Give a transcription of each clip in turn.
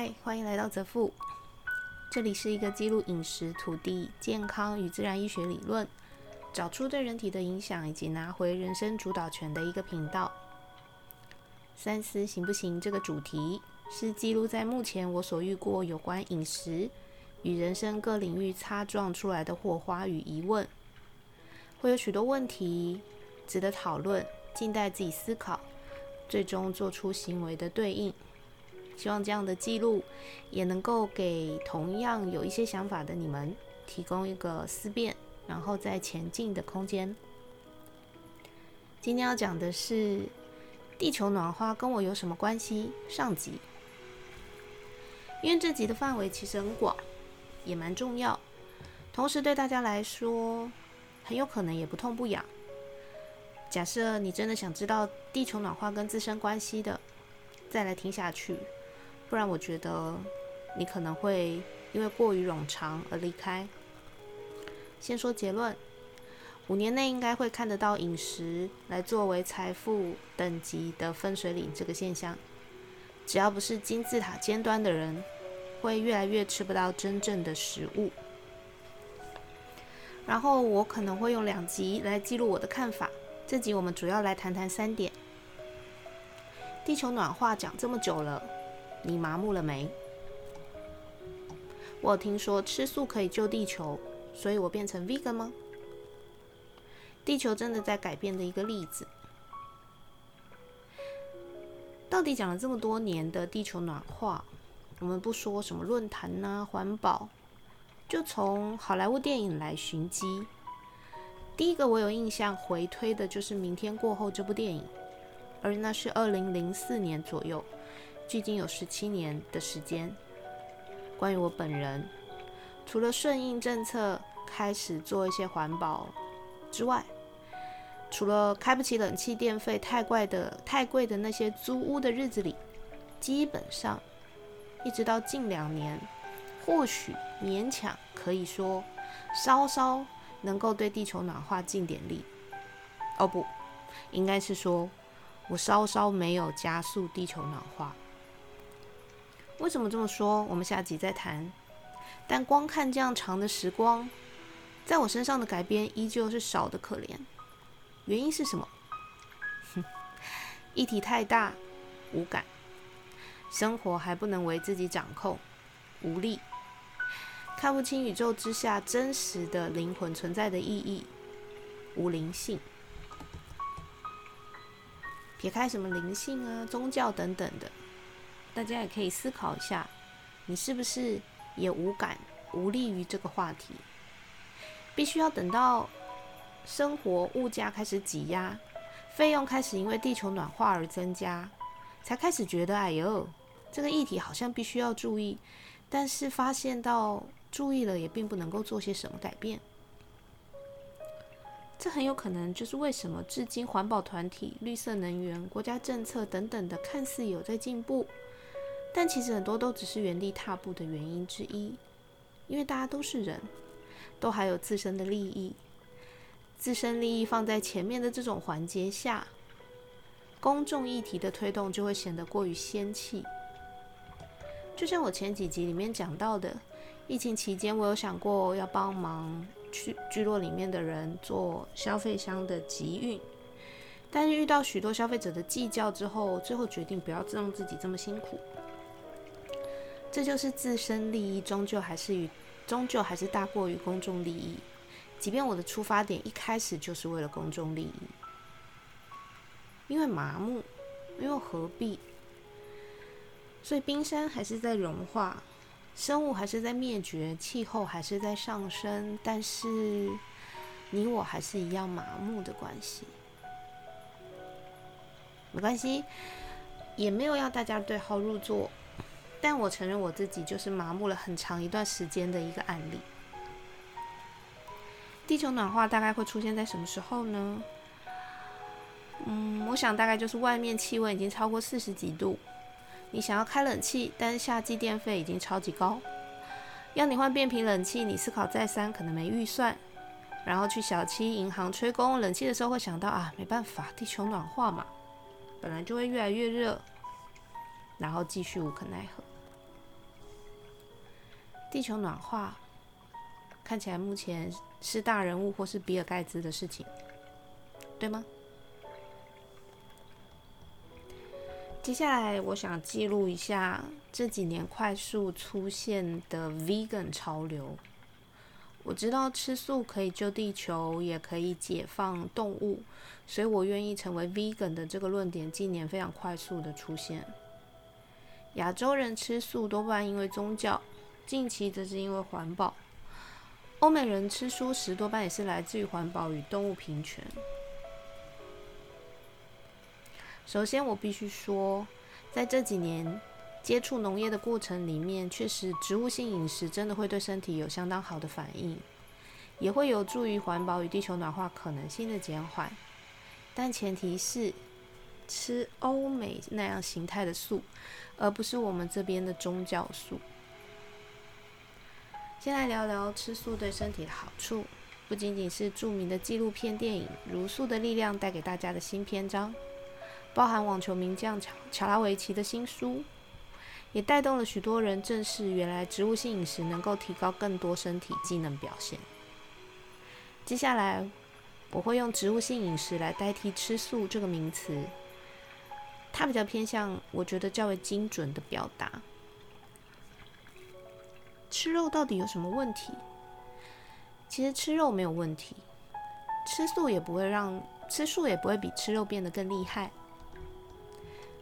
嗨，欢迎来到泽富。这里是一个记录饮食、土地、健康与自然医学理论，找出对人体的影响，以及拿回人生主导权的一个频道。三思行不行？这个主题是记录在目前我所遇过有关饮食与人生各领域擦撞出来的火花与疑问，会有许多问题值得讨论，静待自己思考，最终做出行为的对应。希望这样的记录也能够给同样有一些想法的你们提供一个思辨，然后再前进的空间。今天要讲的是地球暖化跟我有什么关系？上集，因为这集的范围其实很广，也蛮重要，同时对大家来说很有可能也不痛不痒。假设你真的想知道地球暖化跟自身关系的，再来听下去。不然，我觉得你可能会因为过于冗长而离开。先说结论：五年内应该会看得到饮食来作为财富等级的分水岭这个现象。只要不是金字塔尖端的人，会越来越吃不到真正的食物。然后我可能会用两集来记录我的看法。这集我们主要来谈谈三点：地球暖化讲这么久了。你麻木了没？我听说吃素可以救地球，所以我变成 vegan 吗？地球真的在改变的一个例子。到底讲了这么多年的地球暖化，我们不说什么论坛呐、环保，就从好莱坞电影来寻机。第一个我有印象回推的就是《明天过后》这部电影，而那是二零零四年左右。距今有十七年的时间。关于我本人，除了顺应政策开始做一些环保之外，除了开不起冷气、电费太贵的太贵的那些租屋的日子里，基本上一直到近两年，或许勉强可以说稍稍能够对地球暖化尽点力。哦不，应该是说我稍稍没有加速地球暖化。为什么这么说？我们下集再谈。但光看这样长的时光，在我身上的改变依旧是少的可怜。原因是什么？哼，议题太大，无感；生活还不能为自己掌控，无力；看不清宇宙之下真实的灵魂存在的意义，无灵性。撇开什么灵性啊、宗教等等的。大家也可以思考一下，你是不是也无感、无力于这个话题？必须要等到生活物价开始挤压，费用开始因为地球暖化而增加，才开始觉得，哎呦，这个议题好像必须要注意。但是发现到注意了，也并不能够做些什么改变。这很有可能就是为什么至今环保团体、绿色能源、国家政策等等的看似有在进步。但其实很多都只是原地踏步的原因之一，因为大家都是人，都还有自身的利益，自身利益放在前面的这种环节下，公众议题的推动就会显得过于仙气。就像我前几集里面讲到的，疫情期间我有想过要帮忙去聚落里面的人做消费箱的集运，但是遇到许多消费者的计较之后，最后决定不要让自己这么辛苦。这就是自身利益，终究还是与终究还是大过于公众利益。即便我的出发点一开始就是为了公众利益，因为麻木，因为何必？所以冰山还是在融化，生物还是在灭绝，气候还是在上升，但是你我还是一样麻木的关系。没关系，也没有要大家对号入座。但我承认我自己就是麻木了很长一段时间的一个案例。地球暖化大概会出现在什么时候呢？嗯，我想大概就是外面气温已经超过四十几度，你想要开冷气，但是夏季电费已经超级高，要你换变频冷气，你思考再三，可能没预算，然后去小七银行吹工冷气的时候会想到啊，没办法，地球暖化嘛，本来就会越来越热，然后继续无可奈何。地球暖化看起来目前是大人物或是比尔盖茨的事情，对吗？接下来我想记录一下这几年快速出现的 vegan 潮流。我知道吃素可以救地球，也可以解放动物，所以我愿意成为 vegan 的这个论点近年非常快速的出现。亚洲人吃素多半因为宗教，近期则是因为环保。欧美人吃素食多半也是来自于环保与动物平权。首先，我必须说，在这几年接触农业的过程里面，确实植物性饮食真的会对身体有相当好的反应，也会有助于环保与地球暖化可能性的减缓。但前提是吃欧美那样形态的素，而不是我们这边的宗教素。先来聊聊吃素对身体的好处，不仅仅是著名的纪录片电影《茹素的力量》带给大家的新篇章。包含网球名将乔乔拉维奇的新书，也带动了许多人正视原来植物性饮食能够提高更多身体机能表现。接下来我会用植物性饮食来代替吃素这个名词，它比较偏向我觉得较为精准的表达。吃肉到底有什么问题？其实吃肉没有问题，吃素也不会让吃素也不会比吃肉变得更厉害。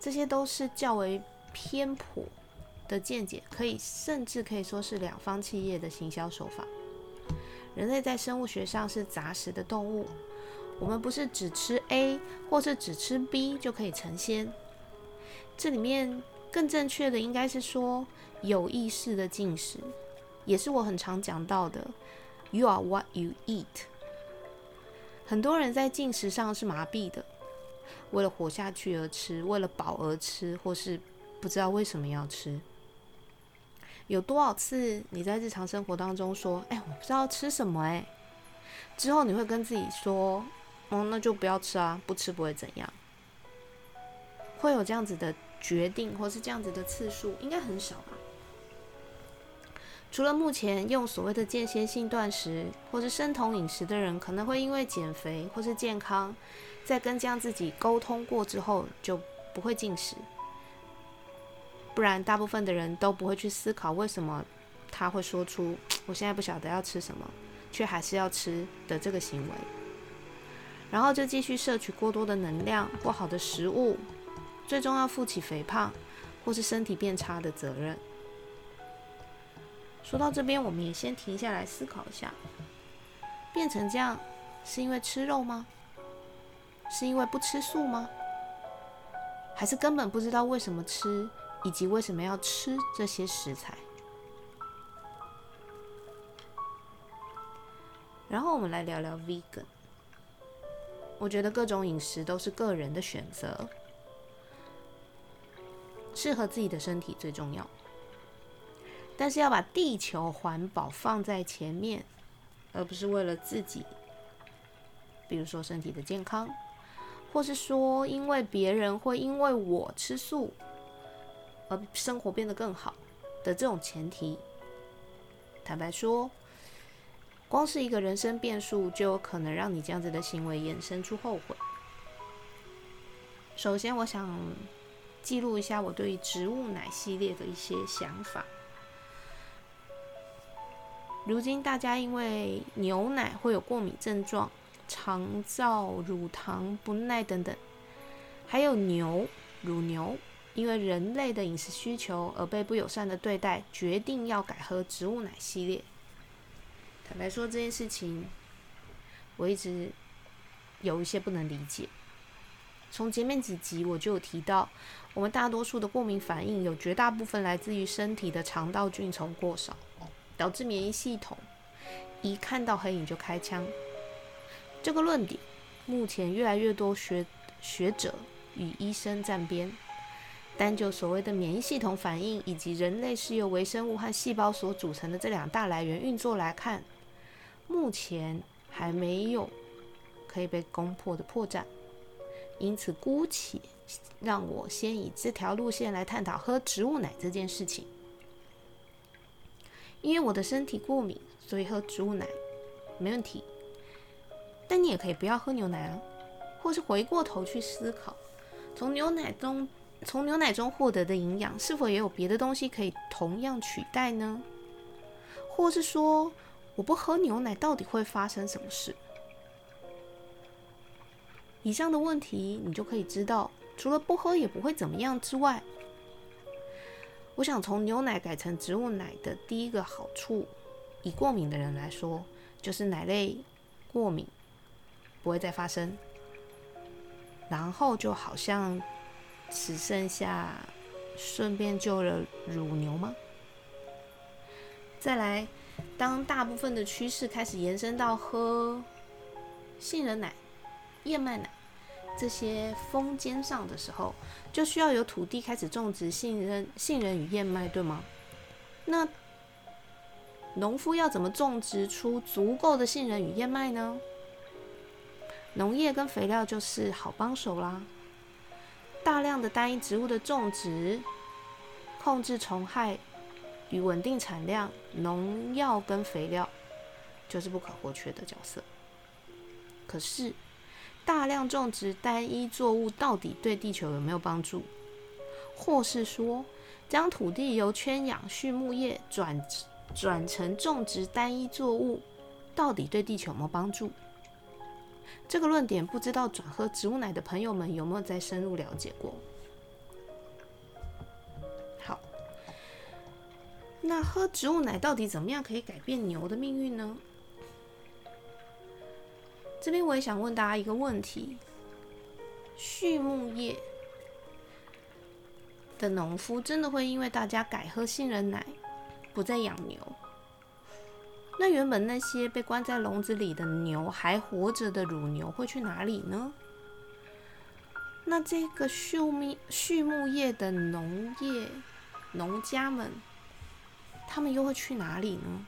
这些都是较为偏颇的见解，可以甚至可以说是两方企业的行销手法。人类在生物学上是杂食的动物，我们不是只吃 A 或是只吃 B 就可以成仙。这里面更正确的应该是说有意识的进食，也是我很常讲到的 “You are what you eat”。很多人在进食上是麻痹的。为了活下去而吃，为了饱而吃，或是不知道为什么要吃。有多少次你在日常生活当中说：“哎，我不知道吃什么。”哎，之后你会跟自己说：“哦，那就不要吃啊，不吃不会怎样。”会有这样子的决定，或是这样子的次数，应该很少吧？除了目前用所谓的间歇性断食或是生酮饮食的人，可能会因为减肥或是健康。在跟这样自己沟通过之后，就不会进食。不然，大部分的人都不会去思考为什么他会说出“我现在不晓得要吃什么，却还是要吃”的这个行为。然后就继续摄取过多的能量、不好的食物，最终要负起肥胖或是身体变差的责任。说到这边，我们也先停下来思考一下：变成这样是因为吃肉吗？是因为不吃素吗？还是根本不知道为什么吃，以及为什么要吃这些食材？然后我们来聊聊 vegan。我觉得各种饮食都是个人的选择，适合自己的身体最重要。但是要把地球环保放在前面，而不是为了自己，比如说身体的健康。或是说，因为别人会因为我吃素而生活变得更好的这种前提，坦白说，光是一个人生变数就有可能让你这样子的行为衍生出后悔。首先，我想记录一下我对植物奶系列的一些想法。如今，大家因为牛奶会有过敏症状。肠燥、乳糖不耐等等，还有牛、乳牛，因为人类的饮食需求而被不友善的对待，决定要改喝植物奶系列。坦白说，这件事情我一直有一些不能理解。从前面几集我就有提到，我们大多数的过敏反应有绝大部分来自于身体的肠道菌丛过少，导致免疫系统一看到黑影就开枪。这个论点，目前越来越多学学者与医生站边。单就所谓的免疫系统反应，以及人类是由微生物和细胞所组成的这两大来源运作来看，目前还没有可以被攻破的破绽。因此，姑且让我先以这条路线来探讨喝植物奶这件事情。因为我的身体过敏，所以喝植物奶没问题。但你也可以不要喝牛奶啊，或是回过头去思考，从牛奶中从牛奶中获得的营养，是否也有别的东西可以同样取代呢？或是说，我不喝牛奶到底会发生什么事？以上的问题，你就可以知道，除了不喝也不会怎么样之外，我想从牛奶改成植物奶的第一个好处，以过敏的人来说，就是奶类过敏不会再发生，然后就好像只剩下顺便救了乳牛吗？再来，当大部分的趋势开始延伸到喝杏仁奶。燕麦奶这些峰尖上的时候，就需要有土地开始种植杏仁、杏仁与燕麦，对吗？那农夫要怎么种植出足够的杏仁与燕麦呢？农业跟肥料就是好帮手啦。大量的单一植物的种植，控制虫害与稳定产量，农药跟肥料就是不可或缺的角色。可是。大量种植单一作物到底对地球有没有帮助？或是说，将土地由圈养畜牧业转转成种植单一作物，到底对地球有没有帮助？这个论点，不知道转喝植物奶的朋友们有没有再深入了解过？好，那喝植物奶到底怎么样可以改变牛的命运呢？这边我也想问大家一个问题：畜牧业的农夫真的会因为大家改喝杏仁奶，不再养牛？那原本那些被关在笼子里的牛还活着的乳牛会去哪里呢？那这个畜牧畜牧业的农业农家们，他们又会去哪里呢？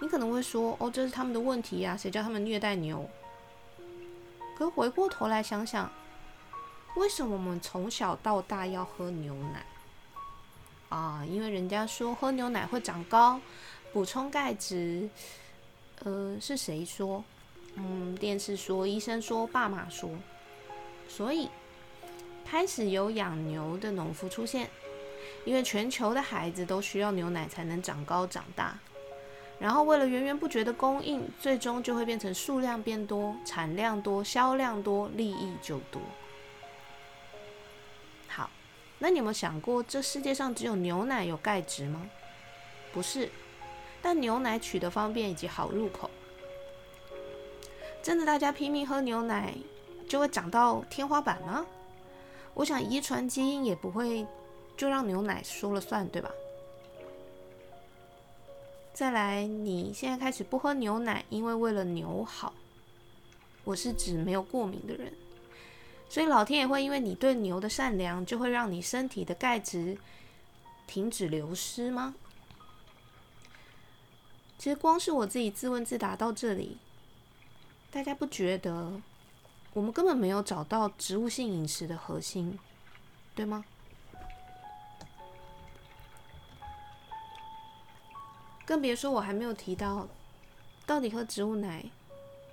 你可能会说：“哦，这是他们的问题呀，谁叫他们虐待牛？”可回过头来想想，为什么我们从小到大要喝牛奶？啊，因为人家说喝牛奶会长高，补充钙质。呃，是谁说？嗯，电视说，医生说，爸妈说。所以开始有养牛的农夫出现，因为全球的孩子都需要牛奶才能长高长大。然后为了源源不绝的供应，最终就会变成数量变多、产量多、销量多、利益就多。好，那你有没有想过，这世界上只有牛奶有钙质吗？不是，但牛奶取得方便以及好入口，真的大家拼命喝牛奶就会长到天花板吗？我想遗传基因也不会就让牛奶说了算，对吧？再来，你现在开始不喝牛奶，因为为了牛好。我是指没有过敏的人，所以老天也会因为你对牛的善良，就会让你身体的钙质停止流失吗？其实光是我自己自问自答到这里，大家不觉得我们根本没有找到植物性饮食的核心，对吗？更别说我还没有提到，到底喝植物奶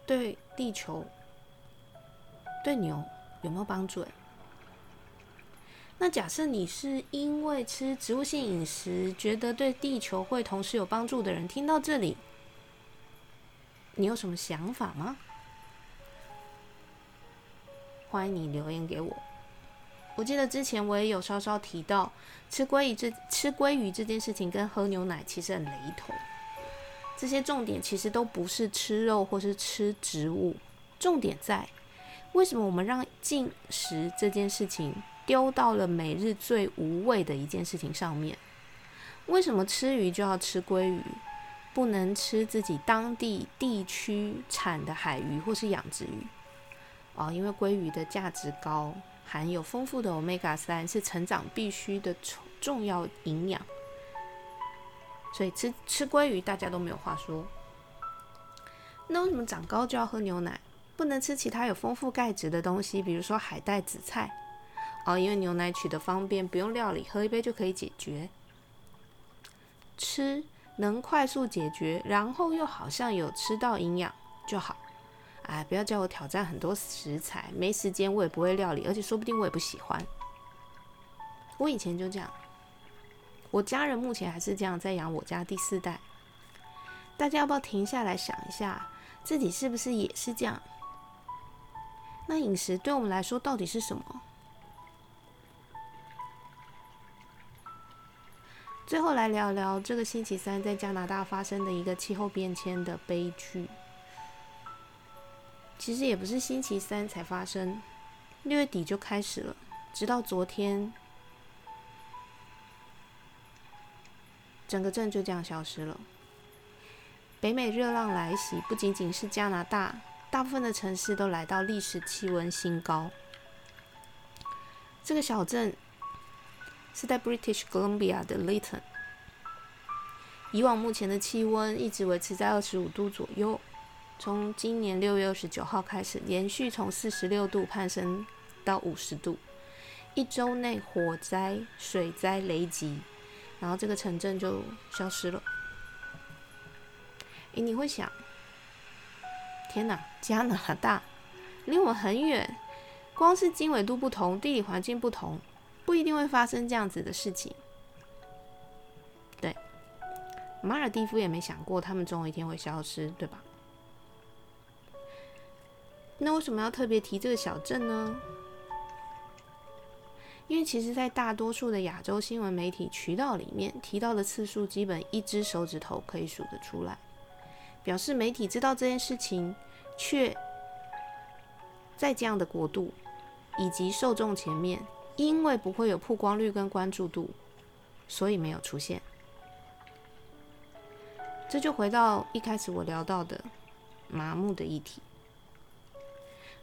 对地球、对牛有没有帮助？那假设你是因为吃植物性饮食，觉得对地球会同时有帮助的人，听到这里，你有什么想法吗？欢迎你留言给我。我记得之前我也有稍稍提到，吃鲑鱼这吃鲑鱼这件事情跟喝牛奶其实很雷同。这些重点其实都不是吃肉或是吃植物，重点在为什么我们让进食这件事情丢到了每日最无味的一件事情上面？为什么吃鱼就要吃鲑鱼，不能吃自己当地地区产的海鱼或是养殖鱼？哦，因为鲑鱼的价值高。含有丰富的 omega 三是成长必须的重重要营养，所以吃吃鲑鱼大家都没有话说。那为什么长高就要喝牛奶，不能吃其他有丰富钙质的东西，比如说海带、紫菜？哦，因为牛奶取得方便，不用料理，喝一杯就可以解决。吃能快速解决，然后又好像有吃到营养就好。哎，不要叫我挑战很多食材，没时间我也不会料理，而且说不定我也不喜欢。我以前就这样，我家人目前还是这样在养我家第四代。大家要不要停下来想一下，自己是不是也是这样？那饮食对我们来说到底是什么？最后来聊聊这个星期三在加拿大发生的一个气候变迁的悲剧。其实也不是星期三才发生，六月底就开始了，直到昨天，整个镇就这样消失了。北美热浪来袭，不仅仅是加拿大，大部分的城市都来到历史气温新高。这个小镇是在 British Columbia 的 Lytton，以往目前的气温一直维持在二十五度左右。从今年六月二十九号开始，连续从四十六度攀升到五十度，一周内火灾、水灾、雷击，然后这个城镇就消失了。诶，你会想，天哪，加拿大离我们很远，光是经纬度不同、地理环境不同，不一定会发生这样子的事情。对，马尔蒂夫也没想过他们总有一天会消失，对吧？那为什么要特别提这个小镇呢？因为其实，在大多数的亚洲新闻媒体渠道里面，提到的次数基本一只手指头可以数得出来，表示媒体知道这件事情，却在这样的国度以及受众前面，因为不会有曝光率跟关注度，所以没有出现。这就回到一开始我聊到的麻木的议题。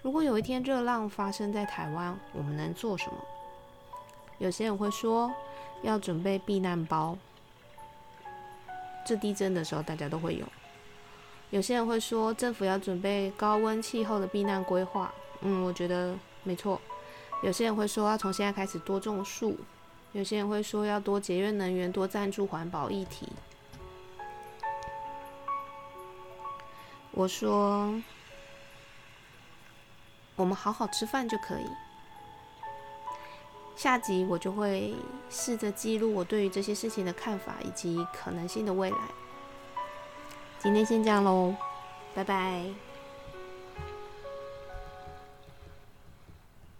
如果有一天热浪发生在台湾，我们能做什么？有些人会说要准备避难包，这地震的时候大家都会有。有些人会说政府要准备高温气候的避难规划，嗯，我觉得没错。有些人会说要从现在开始多种树，有些人会说要多节约能源，多赞助环保议题。我说。我们好好吃饭就可以。下集我就会试着记录我对于这些事情的看法以及可能性的未来。今天先这样喽，拜拜。